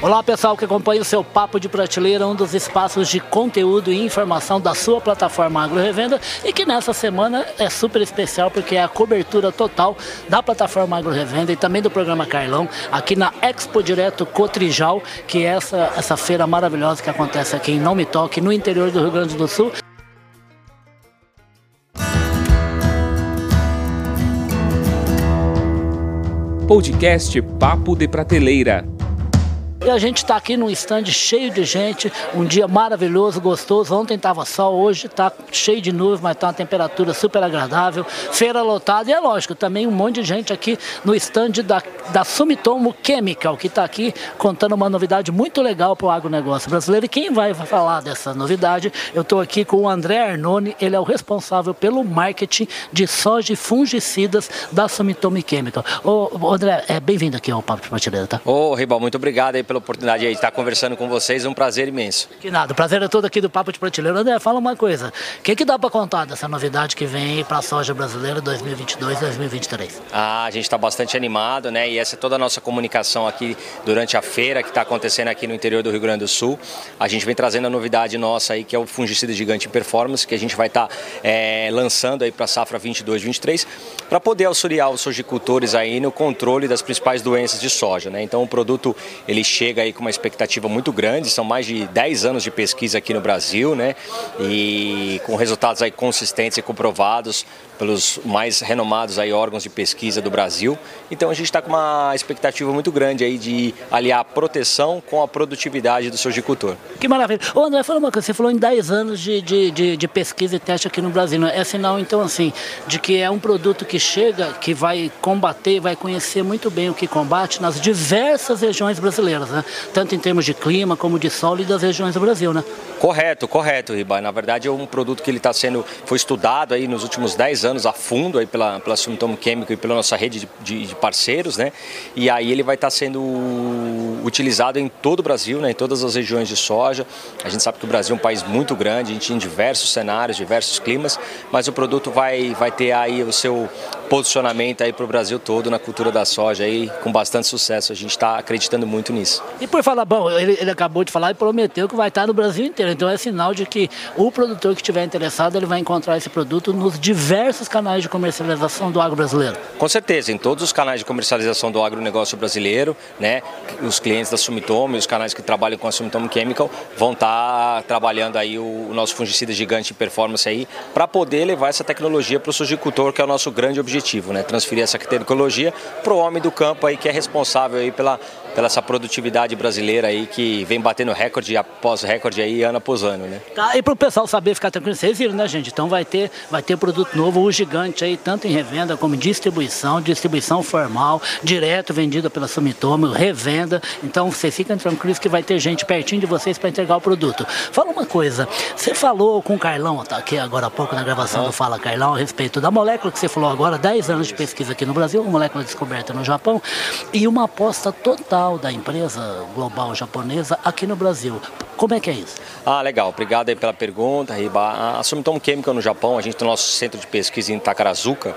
Olá pessoal que acompanha o seu Papo de Prateleira, um dos espaços de conteúdo e informação da sua plataforma Agro Revenda e que nessa semana é super especial porque é a cobertura total da plataforma Agro Revenda e também do programa Carlão aqui na Expo Direto Cotrijal, que é essa, essa feira maravilhosa que acontece aqui em Não Me Toque, no interior do Rio Grande do Sul. Podcast Papo de Prateleira. E a gente está aqui num stand cheio de gente, um dia maravilhoso, gostoso. Ontem estava sol, hoje está cheio de nuvens, mas está uma temperatura super agradável. Feira lotada e é lógico, também um monte de gente aqui no stand da, da Sumitomo Chemical, que está aqui contando uma novidade muito legal para o agronegócio brasileiro. E quem vai falar dessa novidade, eu estou aqui com o André Arnone, ele é o responsável pelo marketing de soja e fungicidas da Sumitomo Chemical. Ô, André, é bem-vindo aqui ao Papo de Prateleira, tá? Ô, Ribal, muito obrigado aí pelo pela oportunidade de estar conversando com vocês, um prazer imenso. Que nada, o prazer é todo aqui do Papo de Prateleira. André, fala uma coisa, o que, que dá para contar dessa novidade que vem para a soja brasileira 2022-2023? Ah, a gente está bastante animado, né? E essa é toda a nossa comunicação aqui durante a feira que está acontecendo aqui no interior do Rio Grande do Sul. A gente vem trazendo a novidade nossa aí, que é o fungicida gigante performance, que a gente vai estar tá, é, lançando aí para a safra 22-23, para poder auxiliar os sojicultores aí no controle das principais doenças de soja, né? Então o produto ele chega aí com uma expectativa muito grande, são mais de 10 anos de pesquisa aqui no Brasil, né? E com resultados aí consistentes e comprovados pelos mais renomados aí órgãos de pesquisa do Brasil. Então a gente está com uma expectativa muito grande aí de aliar a proteção com a produtividade do sojicultor. Que maravilha. Ô André, fala uma coisa, você falou em 10 anos de, de, de, de pesquisa e teste aqui no Brasil. Né? É sinal então assim, de que é um produto que chega, que vai combater, vai conhecer muito bem o que combate nas diversas regiões brasileiras, né? Tanto em termos de clima como de solo e das regiões do Brasil, né? Correto, correto, Riba. Na verdade é um produto que ele está sendo, foi estudado aí nos últimos 10 anos a fundo aí pela, pela Sumitomo Químico e pela nossa rede de, de, de, parceiros, né? E aí ele vai estar tá sendo utilizado em todo o Brasil, né? Em todas as regiões de soja. A gente sabe que o Brasil é um país muito grande, a gente tem diversos cenários, diversos climas, mas o produto vai, vai ter aí o seu posicionamento aí para o Brasil todo na cultura da soja aí com bastante sucesso. A gente está acreditando muito nisso. E por falar, bom, ele, ele, acabou de falar e prometeu que vai estar no Brasil inteiro. Então é sinal de que o produtor que estiver interessado ele vai encontrar esse produto nos diversos canais de comercialização do agro brasileiro. Com certeza, em todos os canais de comercialização do agronegócio brasileiro, né? Os clientes da Sumitomo e os canais que trabalham com a Sumitomo Chemical vão estar trabalhando aí o, o nosso fungicida gigante performance aí para poder levar essa tecnologia para o sojicultor, que é o nosso grande objetivo objetivo, né? Transferir essa tecnologia para o homem do campo aí que é responsável aí pela, pela essa produtividade brasileira aí que vem batendo recorde após recorde aí ano após ano, né? Tá, e para o pessoal saber ficar tranquilo, vocês viram, né, gente? Então vai ter, vai ter produto novo, o gigante aí, tanto em revenda como em distribuição, distribuição formal, direto vendida pela Sumitomo, revenda. Então vocês ficam tranquilos que vai ter gente pertinho de vocês para entregar o produto. Fala uma coisa, você falou com o Carlão, tá aqui agora há pouco na gravação do Fala Carlão, a respeito da molécula que você falou agora, 10 anos de pesquisa aqui no Brasil, uma molécula descoberta no Japão e uma aposta total da empresa global japonesa aqui no Brasil. Como é que é isso? Ah, legal. Obrigado pela pergunta, Riba. A Sumitomo Chemical no Japão, a gente tem o nosso centro de pesquisa em Takarazuka,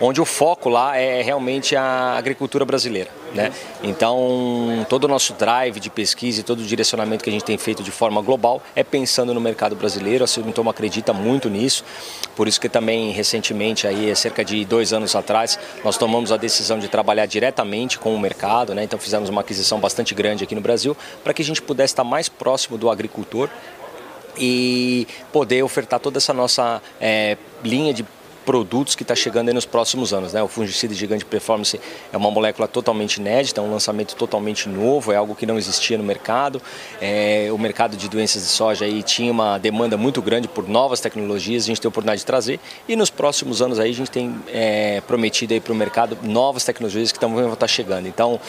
onde o foco lá é realmente a agricultura brasileira. Né? Então, todo o nosso drive de pesquisa e todo o direcionamento que a gente tem feito de forma global é pensando no mercado brasileiro. A Sumitomo acredita muito nisso, por isso que também recentemente, aí, cerca de dois anos atrás, nós tomamos a decisão de trabalhar diretamente com o mercado. Né? Então, fizemos uma aquisição bastante grande aqui no Brasil para que a gente pudesse estar mais próximo do agricultor e poder ofertar toda essa nossa é, linha de produtos que está chegando aí nos próximos anos. Né? O fungicida gigante performance é uma molécula totalmente inédita, é um lançamento totalmente novo, é algo que não existia no mercado. É, o mercado de doenças de soja aí tinha uma demanda muito grande por novas tecnologias, a gente tem a oportunidade de trazer e nos próximos anos aí a gente tem é, prometido aí para o mercado novas tecnologias que estão vão estar chegando. Então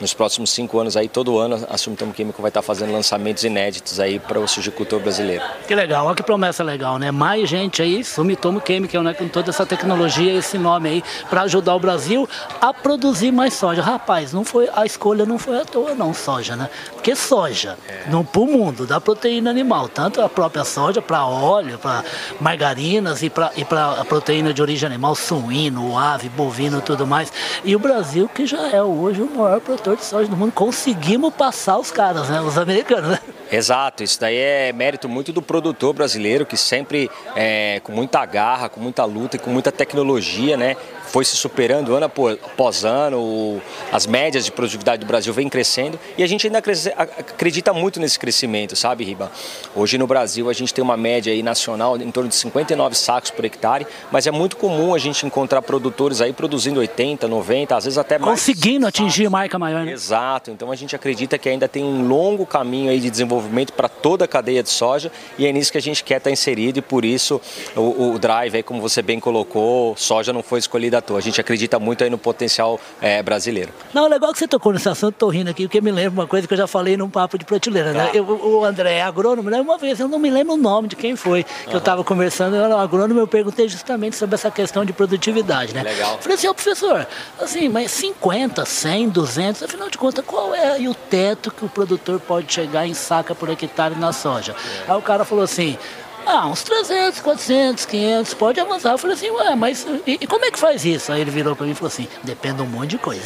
nos próximos cinco anos aí, todo ano, a Sumitomo Químico vai estar fazendo lançamentos inéditos aí para o sujicultor brasileiro. Que legal, olha que promessa legal, né? Mais gente aí, Sumitomo Chemical, né? Com toda essa tecnologia, esse nome aí, para ajudar o Brasil a produzir mais soja. Rapaz, não foi, a escolha não foi à toa não, soja, né? Porque soja, é. no, pro mundo, dá proteína animal, tanto a própria soja para óleo, para margarinas e para e a proteína de origem animal, suíno, ave, bovino e tudo mais. E o Brasil, que já é hoje o maior produtor produtor de soja do mundo. Conseguimos passar os caras, né? Os americanos, né? Exato, isso daí é mérito muito do produtor brasileiro que sempre, é, com muita garra, com muita luta e com muita tecnologia, né, foi se superando ano após ano, as médias de produtividade do Brasil vem crescendo e a gente ainda acredita muito nesse crescimento, sabe, Riba? Hoje no Brasil a gente tem uma média aí nacional em torno de 59 sacos por hectare, mas é muito comum a gente encontrar produtores aí produzindo 80, 90, às vezes até mais. Conseguindo atingir marca maior, né? Exato, então a gente acredita que ainda tem um longo caminho aí de desenvolvimento para toda a cadeia de soja e é nisso que a gente quer estar inserido e por isso o, o drive aí, como você bem colocou, soja não foi escolhida a gente acredita muito aí no potencial é, brasileiro. Não, legal que você tocou nesse assunto, tô rindo aqui, porque me lembra uma coisa que eu já falei num papo de prateleira, né? Ah. Eu, o André é agrônomo, né? Uma vez, eu não me lembro o nome de quem foi, que eu estava conversando, eu era agrônomo, eu perguntei justamente sobre essa questão de produtividade, né? Legal. Falei assim, ô professor, assim, mas 50, 100, 200, afinal de contas, qual é o teto que o produtor pode chegar em por hectare na soja? Aí o cara falou assim, ah, uns 300, 400, 500, pode avançar. Eu falei assim, ué, mas e, e como é que faz isso? Aí ele virou para mim e falou assim, depende de um monte de coisa.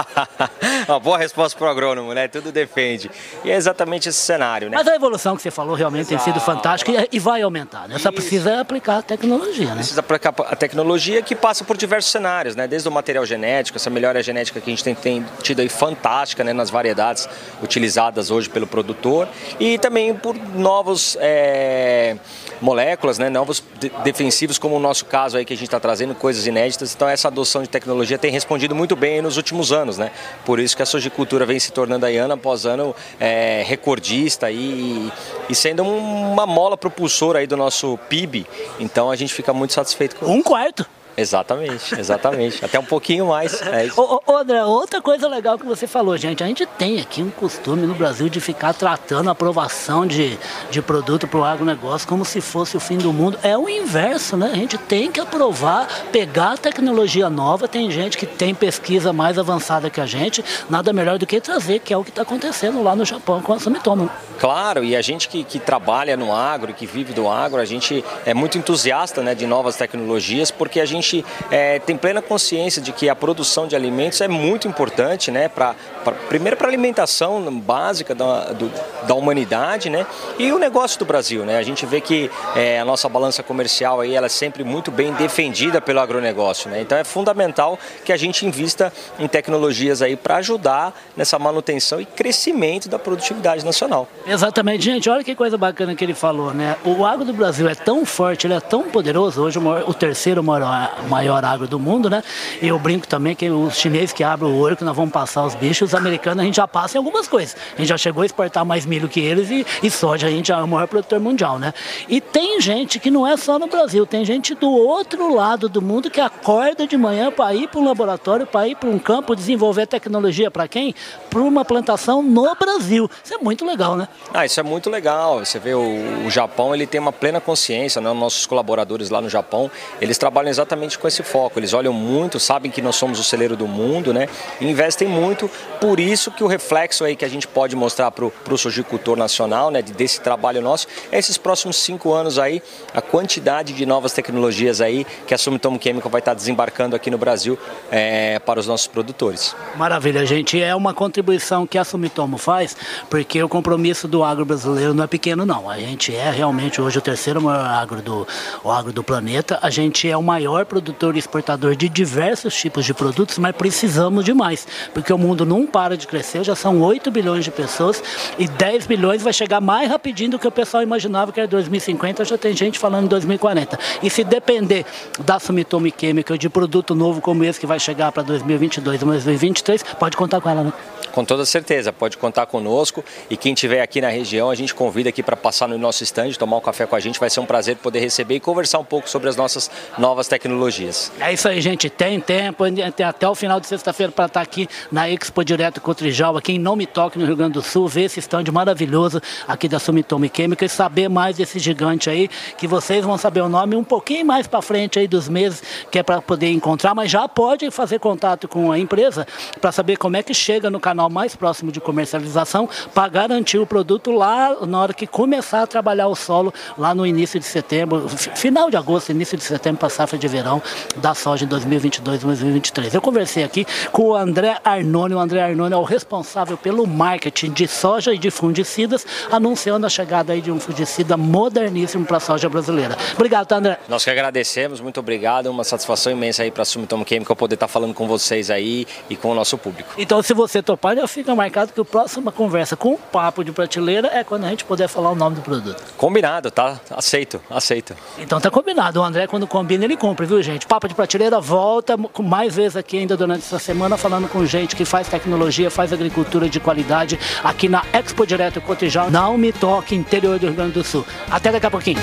Uma boa resposta para o agrônomo, né? Tudo depende. E é exatamente esse cenário, né? Mas a evolução que você falou realmente Exato. tem sido fantástica e, e vai aumentar, né? Só precisa aplicar a tecnologia, né? Precisa aplicar a tecnologia que passa por diversos cenários, né? Desde o material genético, essa melhora genética que a gente tem, tem tido aí fantástica, né? Nas variedades utilizadas hoje pelo produtor e também por novos... É moléculas, né, novos de defensivos, como o nosso caso aí que a gente está trazendo, coisas inéditas. Então essa adoção de tecnologia tem respondido muito bem nos últimos anos, né? Por isso que a sojicultura vem se tornando aí ano após ano é, recordista e, e sendo uma mola propulsora aí do nosso PIB. Então a gente fica muito satisfeito com Um quarto. Exatamente, exatamente. Até um pouquinho mais. É ô, ô, André, outra coisa legal que você falou, gente, a gente tem aqui um costume no Brasil de ficar tratando a aprovação de, de produto para o agronegócio como se fosse o fim do mundo. É o inverso, né? A gente tem que aprovar, pegar tecnologia nova. Tem gente que tem pesquisa mais avançada que a gente, nada melhor do que trazer, que é o que está acontecendo lá no Japão com a Sumitomo. Claro, e a gente que, que trabalha no agro, que vive do agro, a gente é muito entusiasta né, de novas tecnologias, porque a gente gente é, tem plena consciência de que a produção de alimentos é muito importante, né? Pra, pra primeiro para a alimentação básica da, do, da humanidade, né? E o negócio do Brasil, né? A gente vê que é, a nossa balança comercial aí ela é sempre muito bem defendida pelo agronegócio, né? Então é fundamental que a gente invista em tecnologias aí para ajudar nessa manutenção e crescimento da produtividade nacional. Exatamente, gente. Olha que coisa bacana que ele falou, né? O agro do Brasil é tão forte, ele é tão poderoso. Hoje o, maior, o terceiro maior, maior agro do mundo, né? E eu brinco também que os chineses que abrem o olho, que nós vamos passar os bichos, os americanos a gente já passa em algumas coisas. A gente já chegou a exportar mais milho que eles e, e soja, a gente já é o maior produtor mundial, né? E tem gente que não é só no Brasil, tem gente do outro lado do mundo que acorda de manhã para ir para um laboratório, para ir para um campo, desenvolver tecnologia para quem? Para uma plantação no Brasil. Isso é muito legal, né? Ah, isso é muito legal. Você vê o, o Japão, ele tem uma plena consciência, né? Nossos colaboradores lá no Japão, eles trabalham exatamente com esse foco. Eles olham muito, sabem que nós somos o celeiro do mundo, né? Investem muito. Por isso que o reflexo aí que a gente pode mostrar para o sojicultor nacional, né? Desse trabalho nosso, é esses próximos cinco anos aí, a quantidade de novas tecnologias aí que a Sumitomo Chemical vai estar desembarcando aqui no Brasil é, para os nossos produtores. Maravilha, gente. É uma contribuição que a Sumitomo faz, porque o compromisso do agro brasileiro não é pequeno, não. A gente é realmente hoje o terceiro maior agro do, agro do planeta. A gente é o maior produtor e exportador de diversos tipos de produtos, mas precisamos de mais, porque o mundo não para de crescer, já são 8 bilhões de pessoas e 10 bilhões vai chegar mais rapidinho do que o pessoal imaginava que era 2050, já tem gente falando em 2040. E se depender da Sumitomo Chemical de produto novo como esse que vai chegar para 2022 ou 2023, pode contar com ela, né? Com toda certeza, pode contar conosco. E quem estiver aqui na região, a gente convida aqui para passar no nosso stand, tomar um café com a gente, vai ser um prazer poder receber e conversar um pouco sobre as nossas novas tecnologias. É isso aí, gente, tem tempo, tem até o final de sexta-feira para estar tá aqui na Expo Direto com o Trijal, aqui em Não Me Toque, no Rio Grande do Sul, ver esse stand maravilhoso aqui da Sumitomo Química e saber mais desse gigante aí, que vocês vão saber o nome um pouquinho mais para frente aí dos meses, que é para poder encontrar, mas já pode fazer contato com a empresa para saber como é que chega no canal canal mais próximo de comercialização para garantir o produto lá na hora que começar a trabalhar o solo lá no início de setembro, final de agosto, início de setembro para a safra de verão da soja em 2022, 2023. Eu conversei aqui com o André Arnone. O André Arnone é o responsável pelo marketing de soja e de fungicidas, anunciando a chegada aí de um fungicida moderníssimo para a soja brasileira. Obrigado, tá, André. Nós que agradecemos, muito obrigado. Uma satisfação imensa aí para a Sumitomo Chemical poder estar tá falando com vocês aí e com o nosso público. Então, se você topar, já fica marcado que a próxima conversa com o Papo de Prateleira é quando a gente puder falar o nome do produto. Combinado, tá? Aceito, aceito. Então tá combinado. O André, quando combina, ele compra, viu, gente? Papo de Prateleira volta mais vezes aqui ainda durante essa semana, falando com gente que faz tecnologia, faz agricultura de qualidade aqui na Expo Direto Cotijal. Não me toque, interior do Rio Grande do Sul. Até daqui a pouquinho.